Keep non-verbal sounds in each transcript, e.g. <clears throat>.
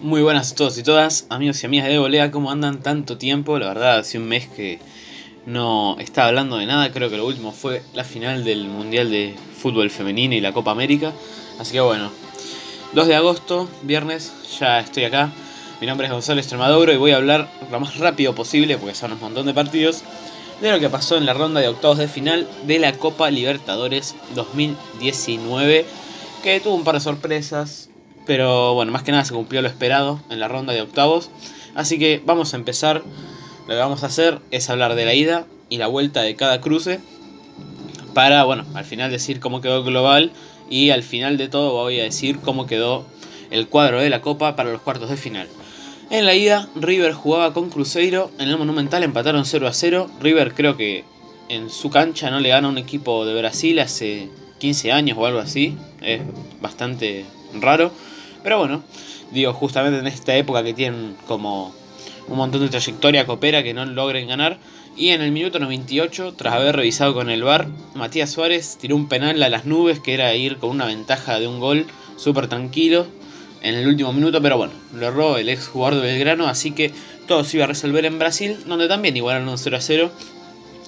Muy buenas a todos y todas, amigos y amigas de Volea, ¿cómo andan tanto tiempo? La verdad, hace un mes que no estaba hablando de nada, creo que lo último fue la final del Mundial de Fútbol Femenino y la Copa América. Así que bueno, 2 de agosto, viernes, ya estoy acá. Mi nombre es Gonzalo Extremaduro y voy a hablar lo más rápido posible, porque son un montón de partidos, de lo que pasó en la ronda de octavos de final de la Copa Libertadores 2019, que tuvo un par de sorpresas, pero bueno, más que nada se cumplió lo esperado en la ronda de octavos. Así que vamos a empezar. Lo que vamos a hacer es hablar de la ida y la vuelta de cada cruce. Para, bueno, al final decir cómo quedó el global. Y al final de todo voy a decir cómo quedó el cuadro de la copa para los cuartos de final. En la ida, River jugaba con Cruzeiro. En el Monumental empataron 0 a 0. River creo que en su cancha no le gana un equipo de Brasil hace 15 años o algo así. Es bastante raro. Pero bueno, digo, justamente en esta época que tienen como un montón de trayectoria coopera que no logren ganar. Y en el minuto 98, tras haber revisado con el VAR, Matías Suárez tiró un penal a las nubes que era ir con una ventaja de un gol súper tranquilo en el último minuto, pero bueno, lo erró el ex jugador de Belgrano, así que todo se iba a resolver en Brasil, donde también igualaron un 0 a 0.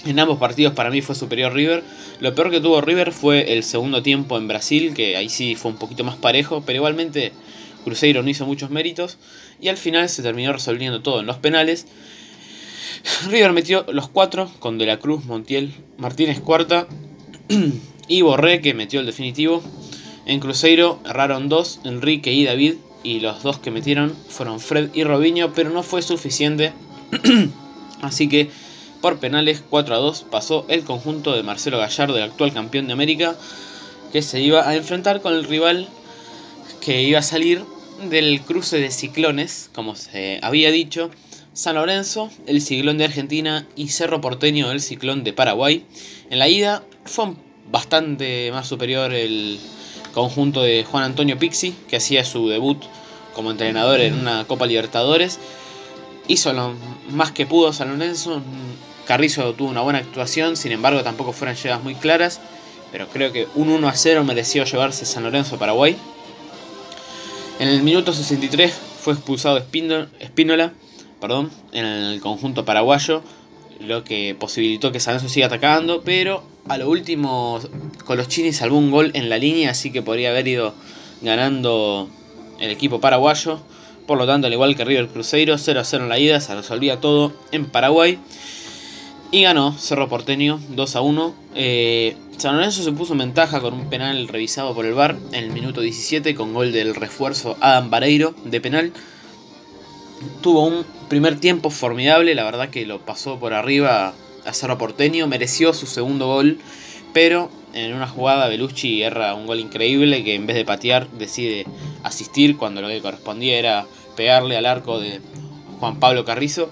En ambos partidos para mí fue superior River. Lo peor que tuvo River fue el segundo tiempo en Brasil, que ahí sí fue un poquito más parejo, pero igualmente Cruzeiro no hizo muchos méritos y al final se terminó resolviendo todo en los penales. River metió los cuatro con De la Cruz, Montiel, Martínez cuarta <clears throat> y Borré que metió el definitivo. En Cruzeiro erraron dos, Enrique y David, y los dos que metieron fueron Fred y Robinho, pero no fue suficiente. <clears throat> Así que por penales 4 a 2 pasó el conjunto de Marcelo Gallardo, el actual campeón de América, que se iba a enfrentar con el rival que iba a salir del cruce de ciclones, como se había dicho, San Lorenzo, el ciclón de Argentina y Cerro Porteño, el ciclón de Paraguay. En la ida fue bastante más superior el conjunto de Juan Antonio Pixi, que hacía su debut como entrenador en una Copa Libertadores. Hizo lo más que pudo San Lorenzo. Carrizo tuvo una buena actuación, sin embargo tampoco fueron llegadas muy claras. Pero creo que un 1 a 0 mereció llevarse San Lorenzo Paraguay. En el minuto 63 fue expulsado Espínola perdón, en el conjunto paraguayo, lo que posibilitó que San siga atacando, pero a lo último Coloschini salvó un gol en la línea, así que podría haber ido ganando el equipo paraguayo. Por lo tanto, al igual que River Cruzeiro, 0 a 0 en la ida, se resolvía todo en Paraguay. Y ganó Cerro Porteño 2 a 1. Eh, San Lorenzo se puso en ventaja con un penal revisado por el VAR en el minuto 17 con gol del refuerzo Adam Vareiro de penal. Tuvo un primer tiempo formidable, la verdad que lo pasó por arriba a Cerro Porteño, mereció su segundo gol, pero en una jugada Belucci erra un gol increíble que en vez de patear decide asistir cuando lo que correspondía era pegarle al arco de Juan Pablo Carrizo.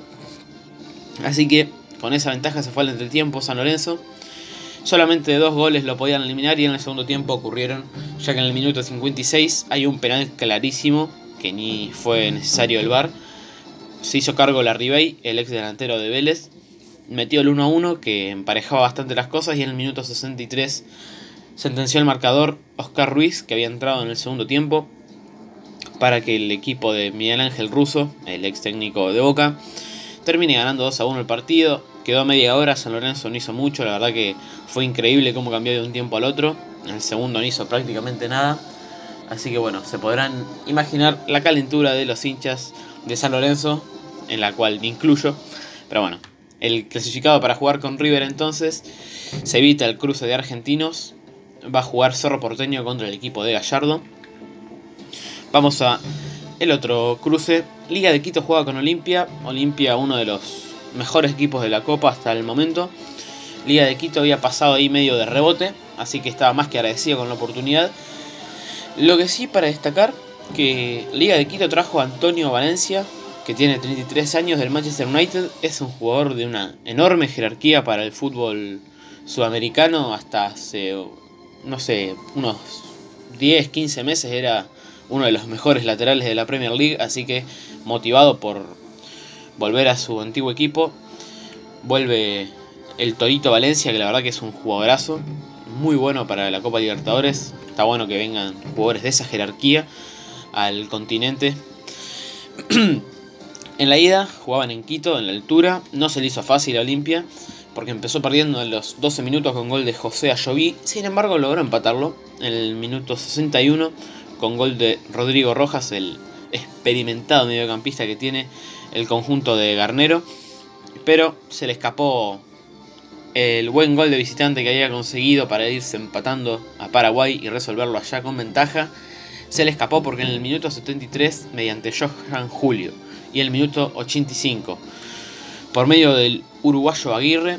Así que con esa ventaja se fue al entretiempo San Lorenzo. Solamente dos goles lo podían eliminar y en el segundo tiempo ocurrieron, ya que en el minuto 56 hay un penal clarísimo que ni fue necesario el VAR. Se hizo cargo la Ribey, el ex delantero de Vélez, metió el 1 a 1 que emparejaba bastante las cosas y en el minuto 63 sentenció el marcador Oscar Ruiz, que había entrado en el segundo tiempo, para que el equipo de Miguel Ángel Russo, el ex técnico de Boca, termine ganando 2 a 1 el partido. Quedó media hora, San Lorenzo no hizo mucho, la verdad que fue increíble cómo cambió de un tiempo al otro. En el segundo no hizo prácticamente nada. Así que bueno, se podrán imaginar la calentura de los hinchas de San Lorenzo, en la cual me incluyo. Pero bueno, el clasificado para jugar con River entonces se evita el cruce de argentinos. Va a jugar Cerro Porteño contra el equipo de Gallardo. Vamos a el otro cruce, Liga de Quito juega con Olimpia. Olimpia, uno de los mejores equipos de la Copa hasta el momento. Liga de Quito había pasado ahí medio de rebote, así que estaba más que agradecido con la oportunidad. Lo que sí para destacar, que Liga de Quito trajo a Antonio Valencia, que tiene 33 años del Manchester United, es un jugador de una enorme jerarquía para el fútbol sudamericano, hasta hace, no sé, unos 10, 15 meses era uno de los mejores laterales de la Premier League, así que motivado por volver a su antiguo equipo, vuelve el Torito Valencia, que la verdad que es un jugadorazo, muy bueno para la Copa Libertadores, está bueno que vengan jugadores de esa jerarquía al continente. <clears throat> en la ida jugaban en Quito, en la altura, no se le hizo fácil a Olimpia, porque empezó perdiendo en los 12 minutos con gol de José Ayoví, sin embargo logró empatarlo en el minuto 61 con gol de Rodrigo Rojas, el experimentado mediocampista que tiene el conjunto de Garnero, pero se le escapó el buen gol de visitante que había conseguido para irse empatando a Paraguay y resolverlo allá con ventaja, se le escapó porque en el minuto 73, mediante Johan Julio, y el minuto 85, por medio del uruguayo Aguirre,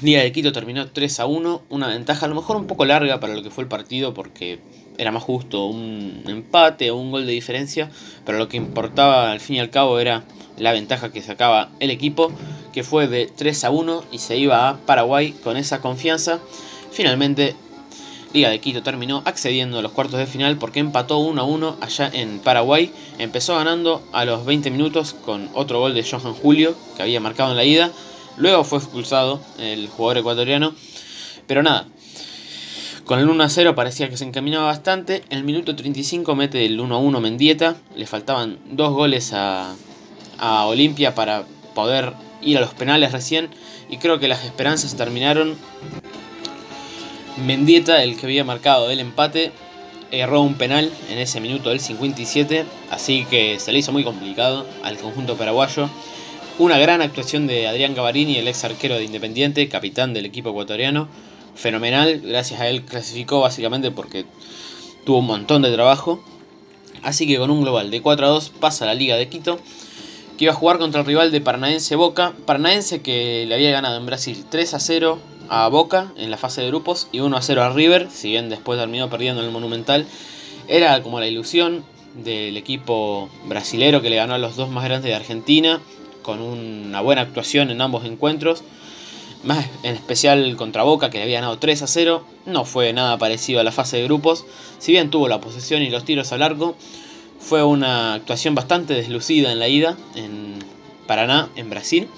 Liga de Quito terminó 3 a 1, una ventaja a lo mejor un poco larga para lo que fue el partido porque era más justo un empate o un gol de diferencia, pero lo que importaba al fin y al cabo era la ventaja que sacaba el equipo, que fue de 3 a 1 y se iba a Paraguay con esa confianza. Finalmente, Liga de Quito terminó accediendo a los cuartos de final porque empató 1 a 1 allá en Paraguay. Empezó ganando a los 20 minutos con otro gol de Johan Julio que había marcado en la ida. Luego fue expulsado el jugador ecuatoriano. Pero nada, con el 1 a 0 parecía que se encaminaba bastante. En el minuto 35 mete el 1 a 1 Mendieta. Le faltaban dos goles a, a Olimpia para poder ir a los penales recién. Y creo que las esperanzas terminaron. Mendieta, el que había marcado el empate, erró un penal en ese minuto del 57. Así que se le hizo muy complicado al conjunto paraguayo. Una gran actuación de Adrián Gavarini, el ex arquero de Independiente, capitán del equipo ecuatoriano. Fenomenal, gracias a él clasificó básicamente porque tuvo un montón de trabajo. Así que con un global de 4 a 2 pasa a la Liga de Quito que iba a jugar contra el rival de Paranaense Boca. Paranaense que le había ganado en Brasil 3 a 0 a Boca en la fase de grupos y 1 a 0 a River, si bien después terminó perdiendo en el Monumental. Era como la ilusión del equipo brasilero que le ganó a los dos más grandes de Argentina, con una buena actuación en ambos encuentros. Más en especial contra Boca, que le había ganado 3 a 0. No fue nada parecido a la fase de grupos. Si bien tuvo la posesión y los tiros al arco, fue una actuación bastante deslucida en la ida en Paraná, en Brasil.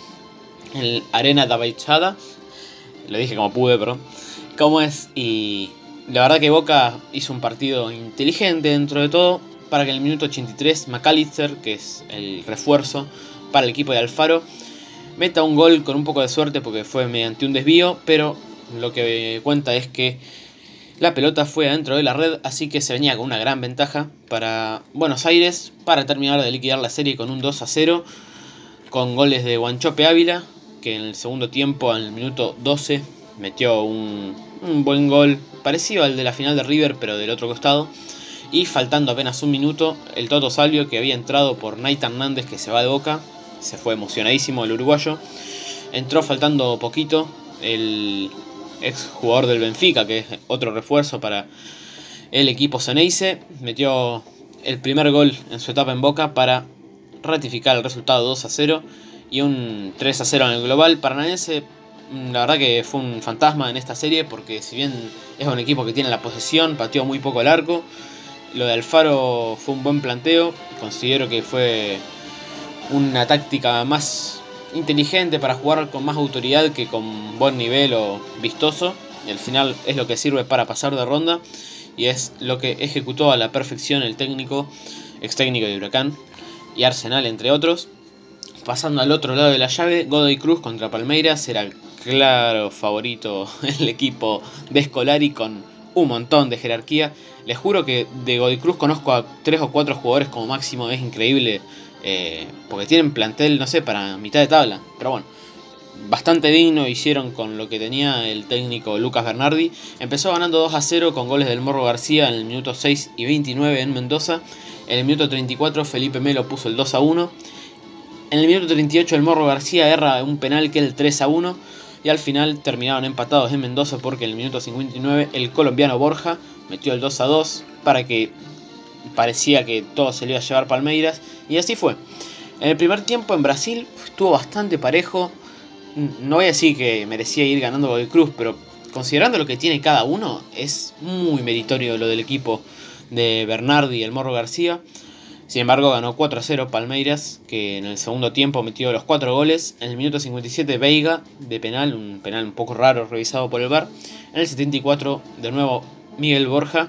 En Arena da Baixada. Lo dije como pude, perdón. ¿Cómo es? Y la verdad que Boca hizo un partido inteligente dentro de todo. Para que en el minuto 83 McAllister, que es el refuerzo para el equipo de Alfaro, meta un gol con un poco de suerte porque fue mediante un desvío. Pero lo que cuenta es que la pelota fue adentro de la red, así que se venía con una gran ventaja para Buenos Aires para terminar de liquidar la serie con un 2 a 0, con goles de Guanchope Ávila, que en el segundo tiempo, al minuto 12, metió un, buen gol parecido al de la final de River, pero del otro costado. Y faltando apenas un minuto, el Toto Salvio, que había entrado por Naita Hernández, que se va de boca, se fue emocionadísimo el uruguayo. Entró faltando poquito el ex jugador del Benfica, que es otro refuerzo para el equipo Ceneice, metió el primer gol en su etapa en Boca para ratificar el resultado 2 a 0 y un 3 a 0 en el global. Paranaense, mm, la verdad que fue un fantasma en esta serie porque si bien es un equipo que tiene la posesión, pateó muy poco el arco. Lo de Alfaro fue un buen planteo, considero que fue una táctica más inteligente para jugar con más autoridad que con buen nivel o vistoso. Y al final es lo que sirve para pasar de ronda. Y es lo que ejecutó a la perfección el técnico, ex técnico de Huracán y Arsenal, entre otros. Pasando al otro lado de la llave, Godoy Cruz contra Palmeiras era claro favorito <laughs> el equipo de Scolari con un montón de jerarquía. Les juro que de Godoy Cruz conozco a tres o cuatro jugadores como máximo, es increíble eh, porque tienen plantel, no sé, para mitad de tabla. Pero bueno, bastante digno hicieron con lo que tenía el técnico Lucas Bernardi. Empezó ganando 2 a 0 con goles del Morro García en el minuto 6 y 29 en Mendoza. En el minuto 34 Felipe Melo puso el 2 a 1. En el minuto 38 el Morro García erra un penal que es el 3 a 1. Y al final terminaron empatados en Mendoza porque en el minuto 59 el colombiano Borja metió el 2 a 2 para que parecía que todo se le iba a llevar Palmeiras y así fue. En el primer tiempo en Brasil estuvo bastante parejo. No voy a decir que merecía ir ganando Godoy Cruz, pero considerando lo que tiene cada uno, es muy meritorio lo del equipo de Bernardi y el Morro García. Sin embargo, ganó 4 a 0 Palmeiras, que en el segundo tiempo metió los 4 goles. En el minuto 57, Veiga de penal, un penal un poco raro revisado por el VAR. En el 74, de nuevo, Miguel Borja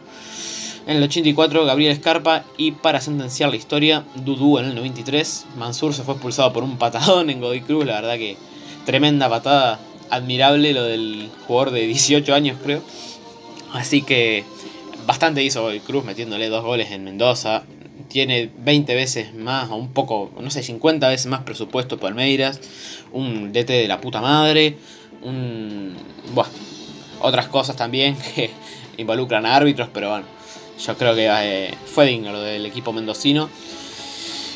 En el 84, Gabriel Escarpa. Y para sentenciar la historia, Dudu en el 93. Mansur se fue expulsado por un patadón en Godoy Cruz. La verdad que tremenda patada. Admirable lo del jugador de 18 años, creo. Así que bastante hizo Godoy Cruz metiéndole dos goles en Mendoza. Tiene 20 veces más, o un poco, no sé, 50 veces más presupuesto Palmeiras. Un DT de la puta madre. Un. Buah, otras cosas también <laughs> que involucran a árbitros, pero bueno, yo creo que eh, fue digno lo del equipo mendocino.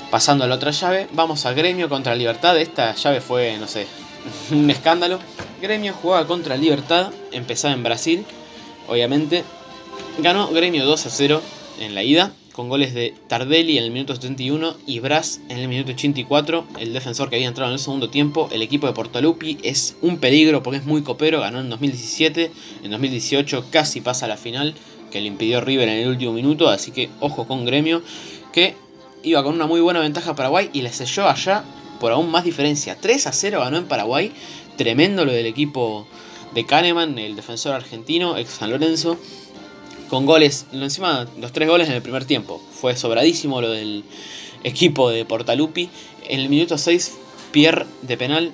Pasando a la otra llave, vamos a Gremio contra Libertad. Esta llave fue, no sé, <laughs> un escándalo. Gremio jugaba contra Libertad, empezaba en Brasil, obviamente. Ganó Gremio 2 a 0 en la ida con goles de Tardelli en el minuto 71 y Bras en el minuto 84, el defensor que había entrado en el segundo tiempo. El equipo de Portalupi es un peligro porque es muy copero, ganó en 2017, en 2018 casi pasa a la final, que le impidió River en el último minuto, así que ojo con Gremio, que iba con una muy buena ventaja a Paraguay y le selló allá por aún más diferencia. 3 a 0 ganó en Paraguay, tremendo lo del equipo de Kahneman, el defensor argentino, ex San Lorenzo con goles, encima los tres goles en el primer tiempo. Fue sobradísimo lo del equipo de Portalupi. En el minuto 6, Pierre de penal.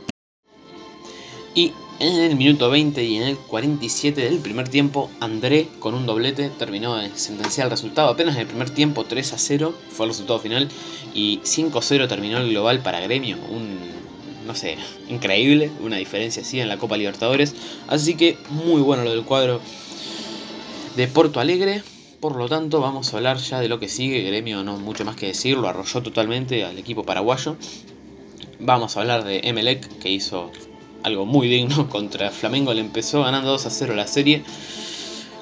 Y en el minuto 20 y en el 47 del primer tiempo, André con un doblete terminó de sentenciar el resultado. Apenas en el primer tiempo 3 a 0 fue el resultado final y 5 a 0 terminó el global para Gremio. Un, no sé, increíble, una diferencia así en la Copa Libertadores. Así que muy bueno lo del cuadro de Porto Alegre. Por lo tanto, vamos a hablar ya de lo que sigue. Gremio no mucho más que decir, lo arrolló totalmente al equipo paraguayo. Vamos a hablar de Emelec, que hizo algo muy digno <laughs> contra Flamengo. Le empezó ganando 2 a 0 la serie,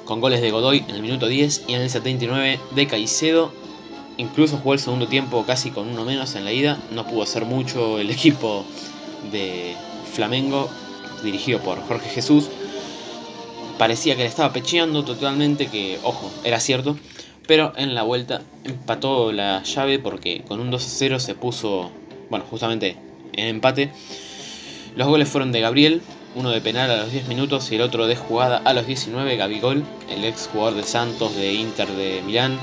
con goles de Godoy en el minuto 10 y en el 79 de Caicedo. Incluso jugó el segundo tiempo casi con uno menos en la ida. No pudo hacer mucho el <laughs> equipo de Flamengo, dirigido por Jorge Jesús parecía que le estaba pecheando totalmente, que ojo, era cierto, pero en la vuelta empató la llave porque con un 2 a 0 se puso, bueno, justamente en empate. Los goles fueron de Gabriel, uno de penal a los 10 minutos y el otro de jugada a los 19, Gabigol, el ex jugador de Santos, de Inter de Milán,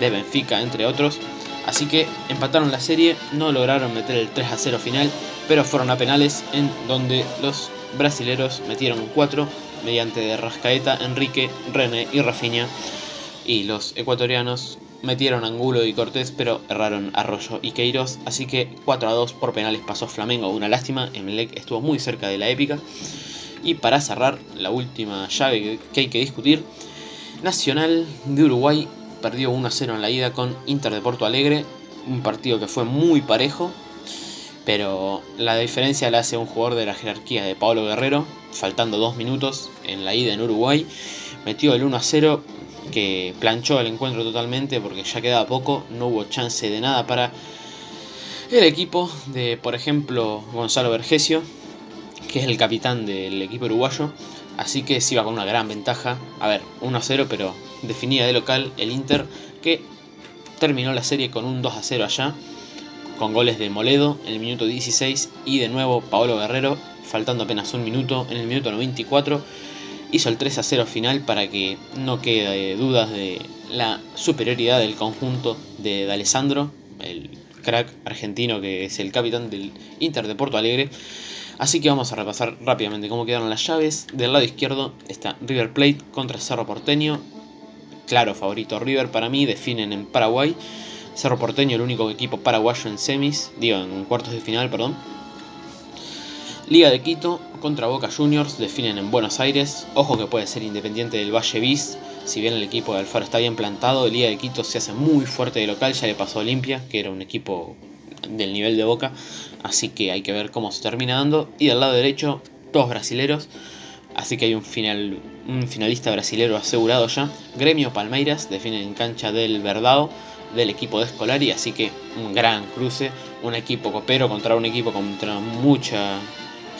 de Benfica, entre otros. Así que empataron la serie, no lograron meter el 3 a 0 final, pero fueron a penales en donde los brasileros metieron 4 mediante Rascaeta, Enrique, René y Rafinha. Y los ecuatorianos metieron Angulo y Cortés, pero erraron Arroyo y Queiroz. Así que 4 a 2 por penales pasó Flamengo. Una lástima, Emelec estuvo muy cerca de la épica. Y para cerrar, la última llave que hay que discutir. Nacional de Uruguay perdió 1 a 0 en la ida con Inter de Porto Alegre. Un partido que fue muy parejo. Pero la diferencia la hace un jugador de la jerarquía de Pablo Guerrero, faltando dos minutos en la ida en Uruguay. Metió el 1 a 0 que planchó el encuentro totalmente porque ya quedaba poco, no hubo chance de nada para el equipo de, por ejemplo, Gonzalo Vergesio, que es el capitán del equipo uruguayo. Así que se iba con una gran ventaja. A ver, 1 a 0, pero definía de local el Inter, que terminó la serie con un 2 a 0 allá con goles de Moledo en el minuto 16 y de nuevo Paolo Guerrero, faltando apenas un minuto, en el minuto 94, hizo el 3 a 0 final para que no quede dudas de la superioridad del conjunto de Alessandro, el crack argentino que es el capitán del Inter de Porto Alegre. Así que vamos a repasar rápidamente cómo quedaron las llaves. Del lado izquierdo está River Plate contra Cerro Porteño. Claro, favorito River para mí, definen en Paraguay. Cerro Porteño, el único equipo paraguayo en semis, digo, en cuartos de final, perdón. Liga de Quito contra Boca Juniors definen en Buenos Aires. Ojo que puede ser independiente del Valle Bis. Si bien el equipo de Alfaro está bien plantado, Liga de Quito se hace muy fuerte de local. Ya le pasó Olimpia, que era un equipo del nivel de Boca. Así que hay que ver cómo se termina dando. Y del lado derecho, dos brasileros. Así que hay un, final, un finalista brasilero asegurado ya. Gremio Palmeiras definen en cancha del Verdado del equipo de Escolari, así que un gran cruce, un equipo copero contra un equipo contra mucha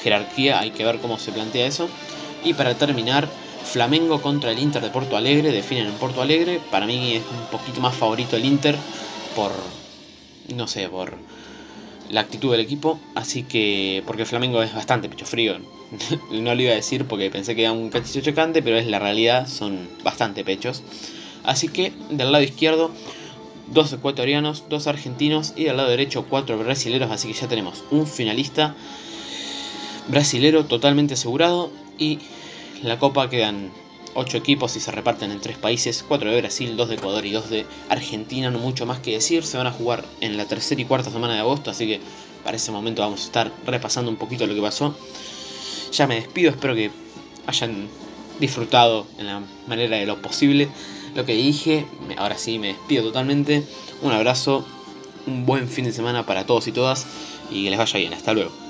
jerarquía, hay que ver cómo se plantea eso. Y para terminar, Flamengo contra el Inter de Porto Alegre, definen en Porto Alegre, para mí es un poquito más favorito el Inter por, no sé, por la actitud del equipo, así que, porque Flamengo es bastante pecho frío, <laughs> no lo iba a decir porque pensé que era un cachillo chocante, pero es la realidad, son bastante pechos. Así que del lado izquierdo, dos ecuatorianos, dos argentinos y del lado derecho, cuatro brasileros. Así que ya tenemos un finalista brasilero totalmente asegurado. Y la copa quedan ocho equipos y se reparten en tres países, cuatro de Brasil, dos de Ecuador y dos de Argentina, no mucho más que decir, se van a jugar en la tercera y cuarta semana de agosto, así que para ese momento vamos a estar repasando un poquito lo que pasó. Ya me despido, espero que hayan disfrutado en la manera de lo posible lo que dije. Ahora sí, me despido totalmente. Un abrazo, un buen fin de semana para todos y todas y que les vaya bien. Hasta luego.